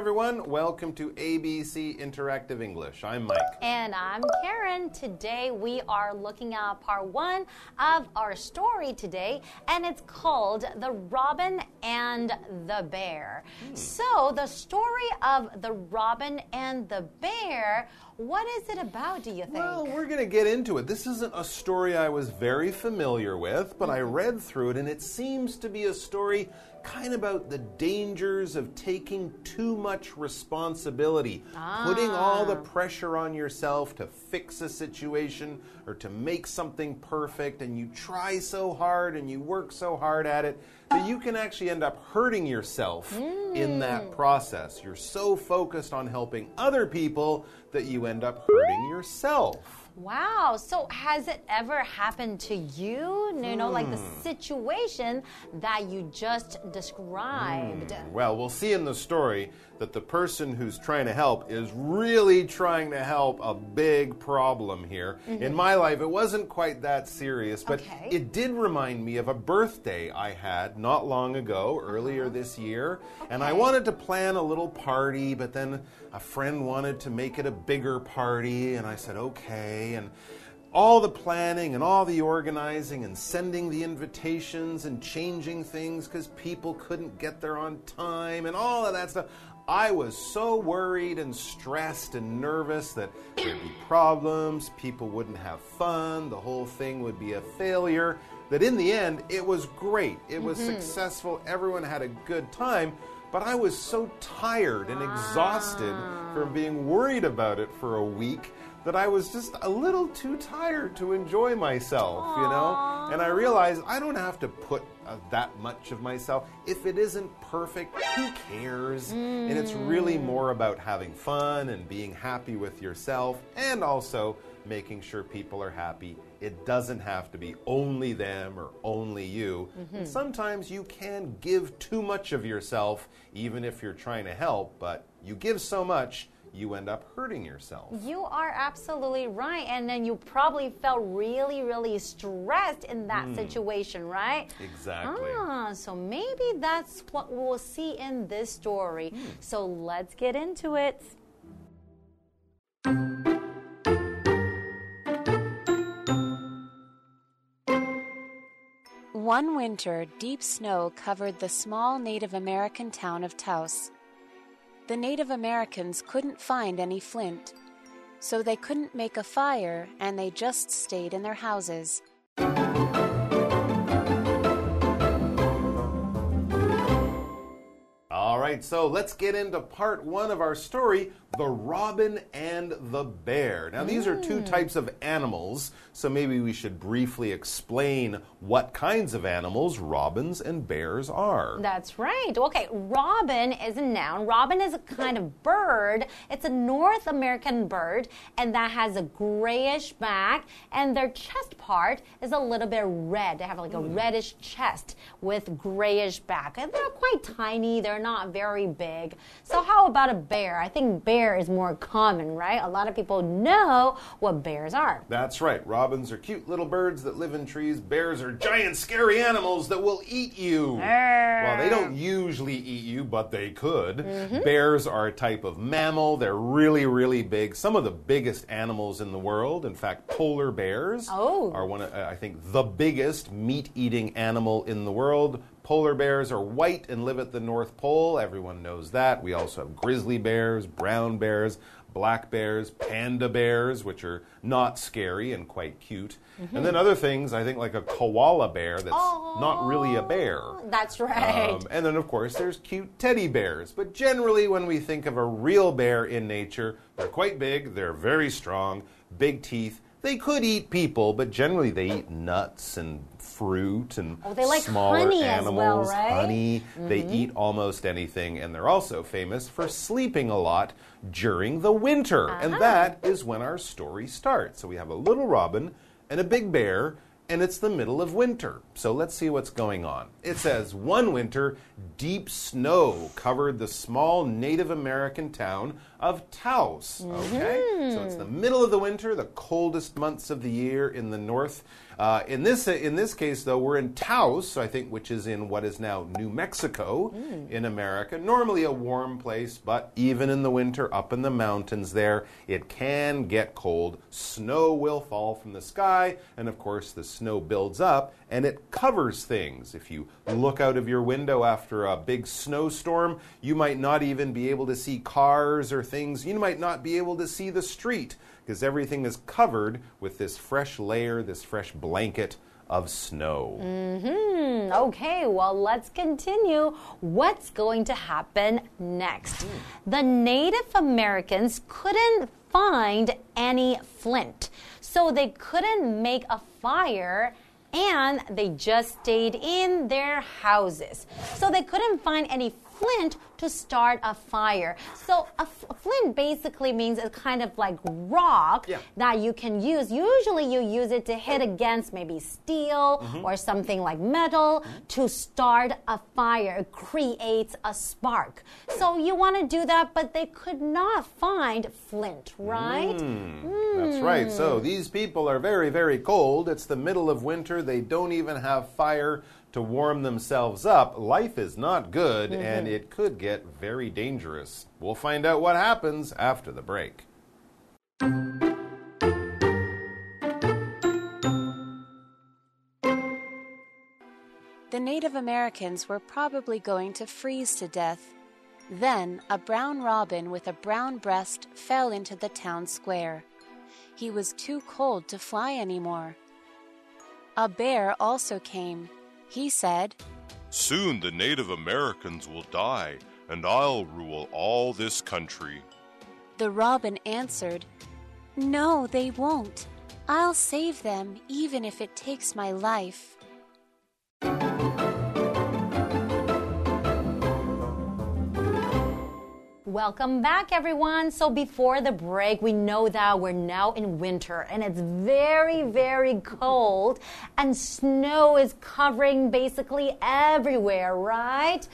Everyone. Welcome to ABC Interactive English. I'm Mike. And I'm Karen. Today we are looking at part one of our story today, and it's called The Robin and the Bear. Hmm. So, the story of the Robin and the Bear. What is it about, do you think? Well, we're going to get into it. This isn't a story I was very familiar with, but I mm-hmm. read through it, and it seems to be a story kind of about the dangers of taking too much responsibility, ah. putting all the pressure on yourself to fix a situation or to make something perfect, and you try so hard and you work so hard at it that you can actually end up hurting yourself mm. in that mm. process. You're so focused on helping other people that you end up hurting yourself. Wow. So has it ever happened to you? You know, like the hmm. situation that you just described. Mm. Well, we'll see in the story that the person who's trying to help is really trying to help a big problem here. Mm -hmm. In my life, it wasn't quite that serious, but okay. it did remind me of a birthday I had not long ago, earlier uh-huh. this year. Okay. And I wanted to plan a little party, but then a friend wanted to make it a bigger party, and I said, okay. And all the planning and all the organizing and sending the invitations and changing things because people couldn't get there on time and all of that stuff. I was so worried and stressed and nervous that there'd be problems, people wouldn't have fun, the whole thing would be a failure. That in the end, it was great. It was mm-hmm. successful. Everyone had a good time. But I was so tired and exhausted ah. from being worried about it for a week that I was just a little too tired to enjoy myself, Aww. you know? And I realized I don't have to put uh, that much of myself. If it isn't perfect, who cares? Mm. And it's really mm. more about having fun and being happy with yourself and also making sure people are happy. It doesn't have to be only them or only you. Mm -hmm. Sometimes you can give too much of yourself, even if you're trying to help, but you give so much you end up hurting yourself. You are absolutely right. And then you probably felt really, really stressed in that mm. situation, right? Exactly. Ah, so maybe that's what we'll see in this story. Mm. So let's get into it. One winter, deep snow covered the small Native American town of Taos the Native Americans couldn't find any flint, so they couldn't make a fire and they just stayed in their houses. Right, so let's get into part one of our story the robin and the bear. Now, these are two mm. types of animals, so maybe we should briefly explain what kinds of animals robins and bears are. That's right. Okay, robin is a noun. Robin is a kind of bird. It's a North American bird, and that has a grayish back, and their chest part is a little bit red. They have like a mm. reddish chest with grayish back. And they're quite tiny, they're not very big. So, how about a bear? I think bear bear is more common, right? A lot of people know what bears are. That's right. Robins are cute little birds that live in trees. Bears are giant, scary animals that will eat you. Well, they don't usually eat you, but they could. Mm -hmm. Bears are a type of mammal. They're really, really big. Some of the biggest animals in the world. In fact, polar bears oh. are one of, I think, the biggest meat eating animal in the world. Polar bears are white and live at the North Pole. Everyone knows that. We also have grizzly bears, brown bears, black bears, panda bears, which are not scary and quite cute. Mm -hmm. And then other things, I think like a koala bear that's Aww, not really a bear. That's right. Um, and then, of course, there's cute teddy bears. But generally, when we think of a real bear in nature, they're quite big, they're very strong, big teeth. They could eat people, but generally they eat nuts and fruit and oh, they like smaller honey animals, well, right? honey. Mm -hmm. They mm-hmm. eat almost anything, and they're also famous for sleeping a lot during the winter. Uh -huh. And that is when our story starts. So we have a little robin and a big bear and it's the middle of winter. So let's see what's going on. It says one winter, deep snow covered the small Native American town of Taos. Okay, so it's the middle of the winter, the coldest months of the year in the north. Uh, in this in this case, though, we're in Taos, I think, which is in what is now New Mexico mm. in America. Normally a warm place, but even in the winter, up in the mountains there, it can get cold. Snow will fall from the sky, and of course, the snow builds up and it covers things. If you look out of your window after a big snowstorm, you might not even be able to see cars or things. You might not be able to see the street because everything is covered with this fresh layer, this fresh blanket of snow. Mm hmm. Okay, well, let's continue. What's going to happen next? Mm. The Native Americans couldn't find any flint, so they couldn't make a fire and they just stayed in their houses. So they couldn't find any flint to start a fire. So a, flint basically means a kind of like rock yeah. that you can use. Usually you use it to hit against maybe steel mm -hmm. or something like metal mm -hmm. to start a fire. It creates a spark. So you want to do that, but they could not find flint, right? Mm, that's right. So these people are very, very cold. It's the middle of winter. They don't even have fire to warm themselves up, life is not good mm -hmm. and it could get very dangerous. We'll find out what happens after the break. The Native Americans were probably going to freeze to death. Then a brown robin with a brown breast fell into the town square. He was too cold to fly anymore. A bear also came he said, Soon the Native Americans will die, and I'll rule all this country. The robin answered, No, they won't. I'll save them, even if it takes my life. Welcome back, everyone. So, before the break, we know that we're now in winter and it's very, very cold, and snow is covering basically everywhere, right?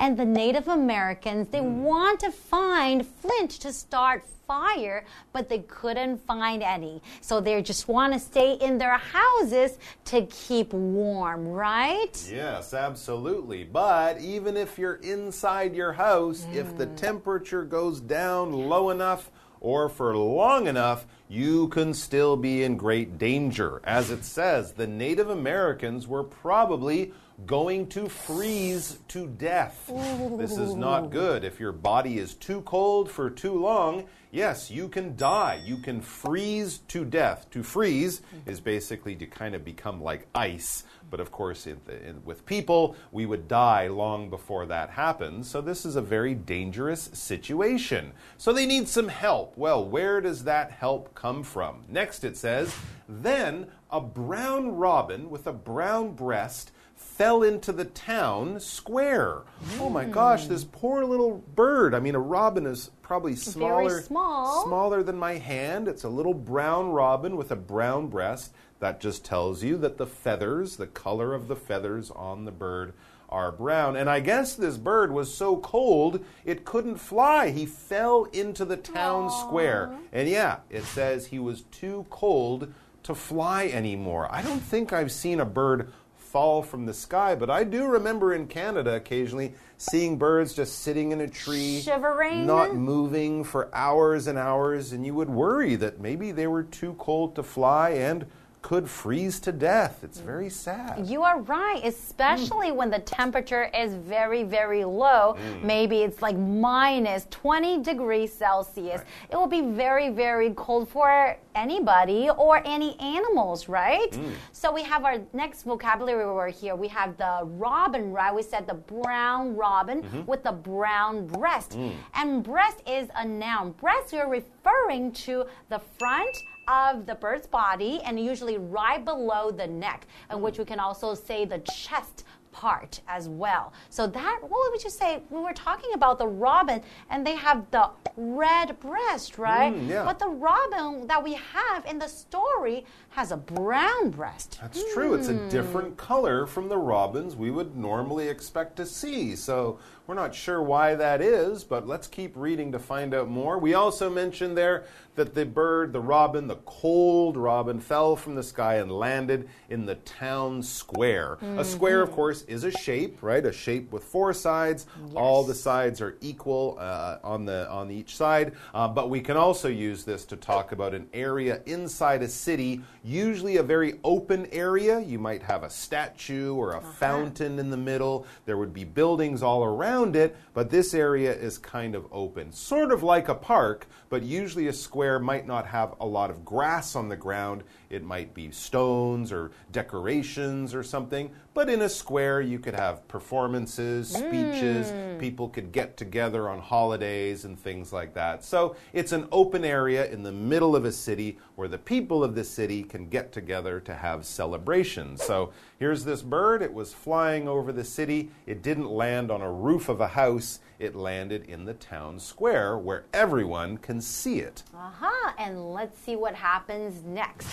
And the Native Americans, they hmm. want to find flint to start fire, but they couldn't find any. So they just want to stay in their houses to keep warm, right? Yes, absolutely. But even if you're inside your house, mm. if the mm. temperature goes down low enough, or for long enough, you can still be in great danger. As it says, the Native Americans were probably going to freeze to death. Ooh. This is not good. If your body is too cold for too long, yes, you can die. You can freeze to death. To freeze is mm-hmm. basically to kind of become like ice. But of course, in the, in, with people, we would die long before that happens. So this is a very dangerous situation. So they need some help. Well, where does that help come from? Next, it says, Then a brown robin with a brown breast fell into the town square. Oh my gosh, this hmm. poor little bird. I mean, a robin is probably smaller, small. smaller than my hand. It's a little brown robin with a brown breast. That just tells you that the feathers, the color of the feathers on the bird, are brown. And I guess this bird was so cold it couldn't fly. He fell into the town Aww. square. And yeah, it says he was too cold to fly anymore. I don't think I've seen a bird fall from the sky. But I do remember in Canada occasionally seeing birds just sitting in a tree, shivering, not moving for hours and hours, and you would worry that maybe they were too cold to fly and could freeze to death. It's very sad. You are right, especially mm. when the temperature is very, very low. Mm. Maybe it's like minus 20 degrees Celsius. Right. It will be very, very cold for anybody or any animals, right? Mm. So we have our next vocabulary word here. We have the robin, right? We said the brown robin -hmm. with the brown breast. Mm. And breast is a noun. Breast, you're referring to the front of the bird's body and usually right below the neck, in which we can also say the chest part as well. So that what would you say? when We were talking about the robin, and they have the red breast, right? Mm, yeah. But the robin that we have in the story has a brown breast. That's true. It's a different color from the robins we would normally expect to see. So we're not sure why that is, but let's keep reading to find out more. We also mentioned there that the bird, the robin, the cold robin, fell from the sky and landed in the town square. A square, of course, is a shape, right? A shape with four sides. All the sides are equal uh, on the on each side. Uh, but we can also use this to talk about an area inside a city, usually a very open area. You might have a statue or a fountain in the middle. There would be buildings all around it, but this area is kind of open, sort of like a park. But usually a square might not have a lot of grass on the ground. It might be stones or decorations or something. But in a square, you could have performances, speeches, people could get together on holidays and things like that. So it's an open area in the middle of a city where the people of the city can get together to have celebrations. So here's this bird. It was flying over the city. It didn't land on a roof of a house, it landed in the town square where everyone can see it. Uh huh. And let's see what happens next.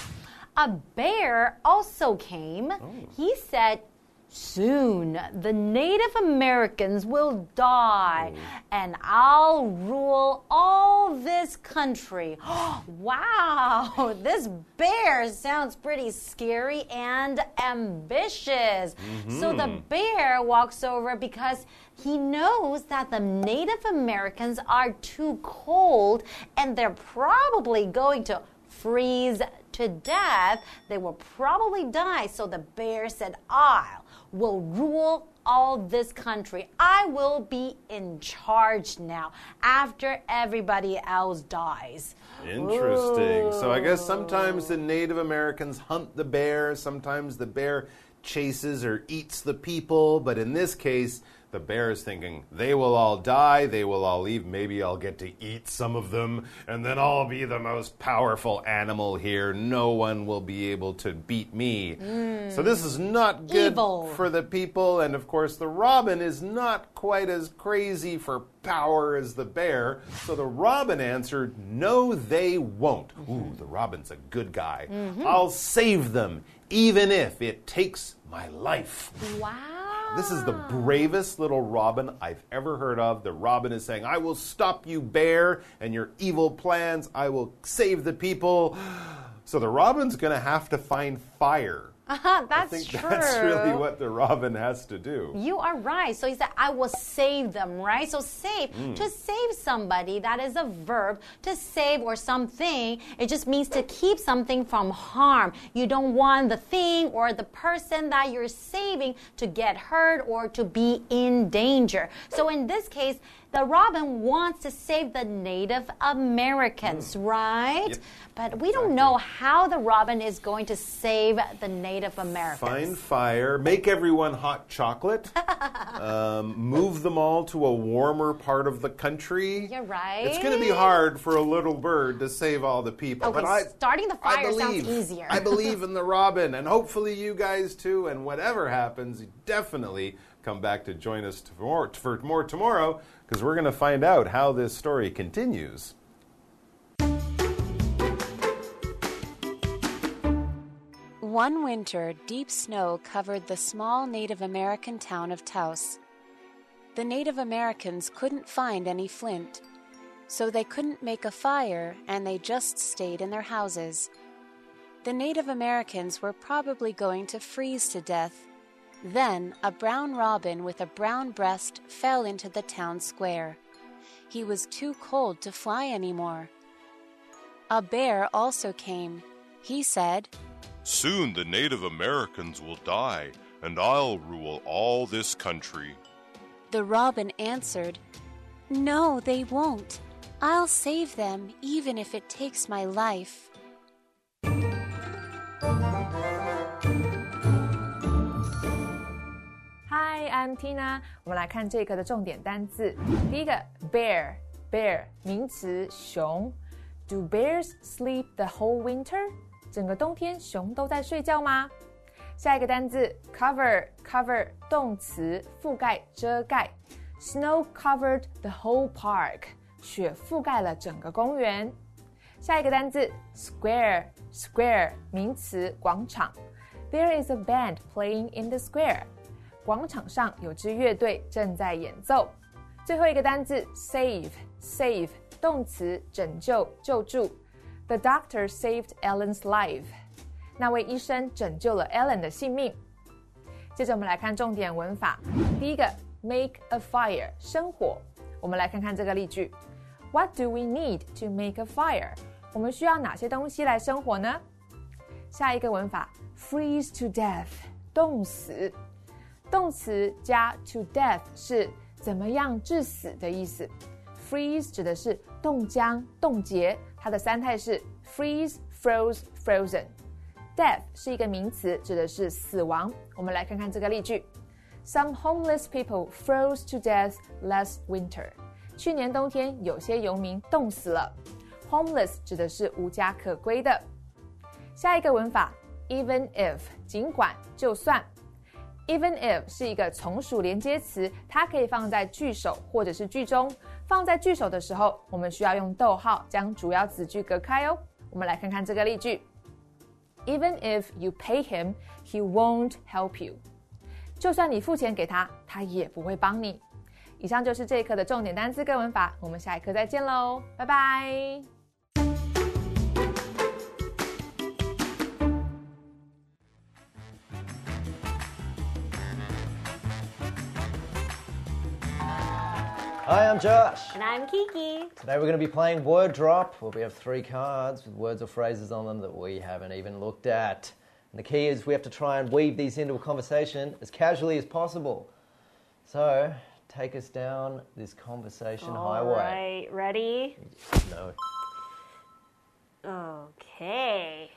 A bear also came. Oh. He said, Soon the Native Americans will die, oh. and I'll rule all this country. wow, this bear sounds pretty scary and ambitious. So the mm-hmm. bear walks over because he knows that the Native Americans are too cold and they're probably going to freeze to death, they will probably die. So the bear said, I will rule all this country. I will be in charge now after everybody else dies. Interesting. So I guess sometimes the Native Americans hunt the bear, sometimes the bear chases or eats the people, but in this case, the bear is thinking, they will all die, they will all leave, maybe I'll get to eat some of them, and then I'll be the most powerful animal here. No one will be able to beat me. Hmm. So this is not good Evil. for the people, and of course, the robin is not quite as crazy for power as the bear. So the robin answered, No, they won't. Mm-hmm. Ooh, the robin's a good guy. Mm-hmm. I'll save them, even if it takes my life. Wow. This is the bravest little robin I've ever heard of. The robin is saying, I will stop you, bear, and your evil plans. I will save the people. So the robin's going to have to find fire. Uh-huh, I that's think true. that's really what the robin has to do. You are right. So he said, I will save them, right? So save, Mm. to save somebody, that is a verb. To save or something, it just means to keep something from harm. You don't want the thing or the person that you're saving to get hurt or to be in danger. So in this case, the robin wants to save the Native Americans, right? Mm. Yep, But we don't know how the robin is going to save the Native Americans. Find fire, make everyone hot chocolate, um, move them all to a warmer part of the country. You're right. It's going to be hard for a little bird to save all the people. Okay, but I, starting the fire sounds easier. I believe in the robin, and hopefully you guys too. And whatever happens, definitely come back to join us for more, for more tomorrow because we're going to find out how this story continues. One winter, deep snow covered the small Native American town of Taos. The Native Americans couldn't find any flint, so they couldn't make a fire and they just stayed in their houses. The Native Americans were probably going to freeze to death. Then a brown robin with a brown breast fell into the town square. He was too cold to fly anymore. A bear also came. He said, Soon the Native Americans will die, and I'll rule all this country. The robin answered, No, they won't. I'll save them even if it takes my life. Hi, I'm Tina。我们来看这一课的重点单字。第一个，bear，bear 名词，熊。Do bears sleep the whole winter？整个冬天熊都在睡觉吗？ 下一个单字 cover，cover 动词，覆盖、遮盖。Snow covered the whole park，雪覆盖了整个公园。下一个单字 square，square 名词，广场。There is a band playing in the square， 广场上有支乐队正在演奏。最后一个单字 save，save 动词，拯救、救助。The doctor saved Ellen's life。那位医生拯救了 Ellen 的性命。接着我们来看重点文法。第一个，make a fire，生火。我们来看看这个例句：What do we need to make a fire？我们需要哪些东西来生火呢？下一个文法，freeze to death，冻死。动词加 to death 是怎么样致死的意思。freeze 指的是冻僵、冻结，它的三态是 freeze、froze、frozen。Death 是一个名词，指的是死亡。我们来看看这个例句：Some homeless people froze to death last winter。去年冬天，有些游民冻死了。Homeless 指的是无家可归的。下一个文法，even if 尽管就算。Even if 是一个从属连接词，它可以放在句首或者是句中。放在句首的时候，我们需要用逗号将主要子句隔开哦。我们来看看这个例句。Even if you pay him, he won't help you。就算你付钱给他，他也不会帮你。以上就是这一课的重点单词跟文法，我们下一课再见喽，拜拜。Hi, I'm Josh. And I'm Kiki. Today we're going to be playing Word Drop, where we have three cards with words or phrases on them that we haven't even looked at. And the key is we have to try and weave these into a conversation as casually as possible. So, take us down this conversation All highway. right, ready? No. Okay.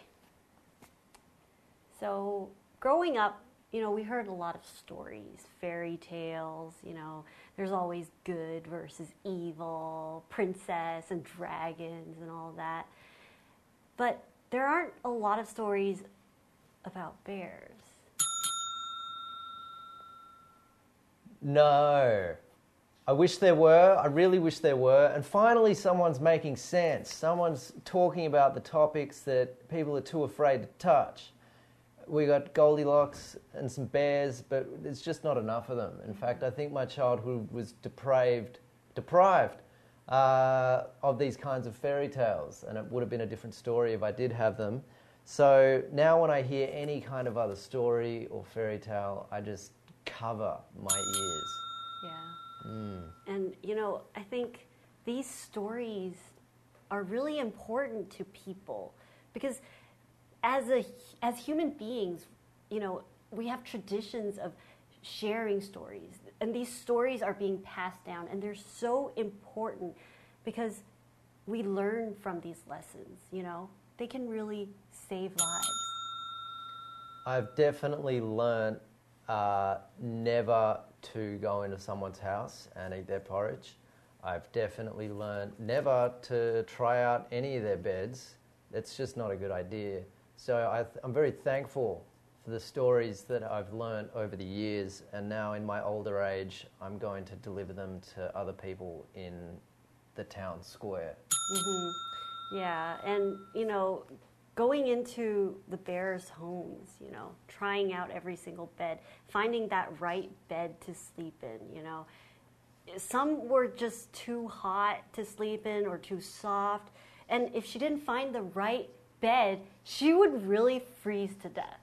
So, growing up, you know, we heard a lot of stories, fairy tales, you know, there's always good versus evil, princess and dragons and all that. But there aren't a lot of stories about bears. No. I wish there were. I really wish there were. And finally, someone's making sense. Someone's talking about the topics that people are too afraid to touch. We got Goldilocks and some bears, but it's just not enough of them. In fact, I think my childhood was depraved, deprived uh, of these kinds of fairy tales, and it would have been a different story if I did have them. So now, when I hear any kind of other story or fairy tale, I just cover my ears. Yeah. And, you know, I think these stories are really important to people because as, a, as human beings, you know, we have traditions of sharing stories. And these stories are being passed down, and they're so important because we learn from these lessons, you know? They can really save lives. I've definitely learned uh, never to go into someone's house and eat their porridge. I've definitely learned never to try out any of their beds. It's just not a good idea. So I I'm very thankful for the stories that I've learned over the years, and now in my older age, I'm going to deliver them to other people in the town square. Mm-hmm. Yeah, and you know, going into the bears' homes, you know, trying out every single bed, finding that right bed to sleep in, you know. Some were just too hot to sleep in or too soft, and if she didn't find the right bed, she would really freeze to death.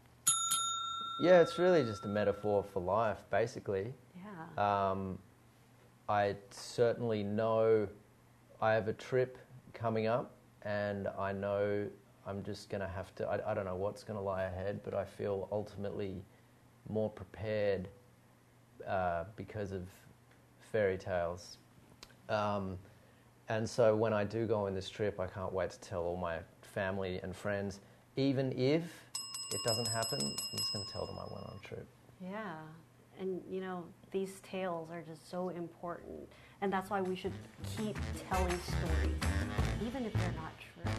Yeah, it's really just a metaphor for life, basically. Yeah. Um, I certainly know I have a trip coming up, and I know I'm just going to have to. I, I don't know what's going to lie ahead, but I feel ultimately more prepared uh, because of fairy tales. Um, and so when I do go on this trip, I can't wait to tell all my family and friends, even if it doesn't happen, I'm just going to tell them I went on a trip. Yeah. And you know, these tales are just so important. And that's why we should keep telling stories, even if they're not true.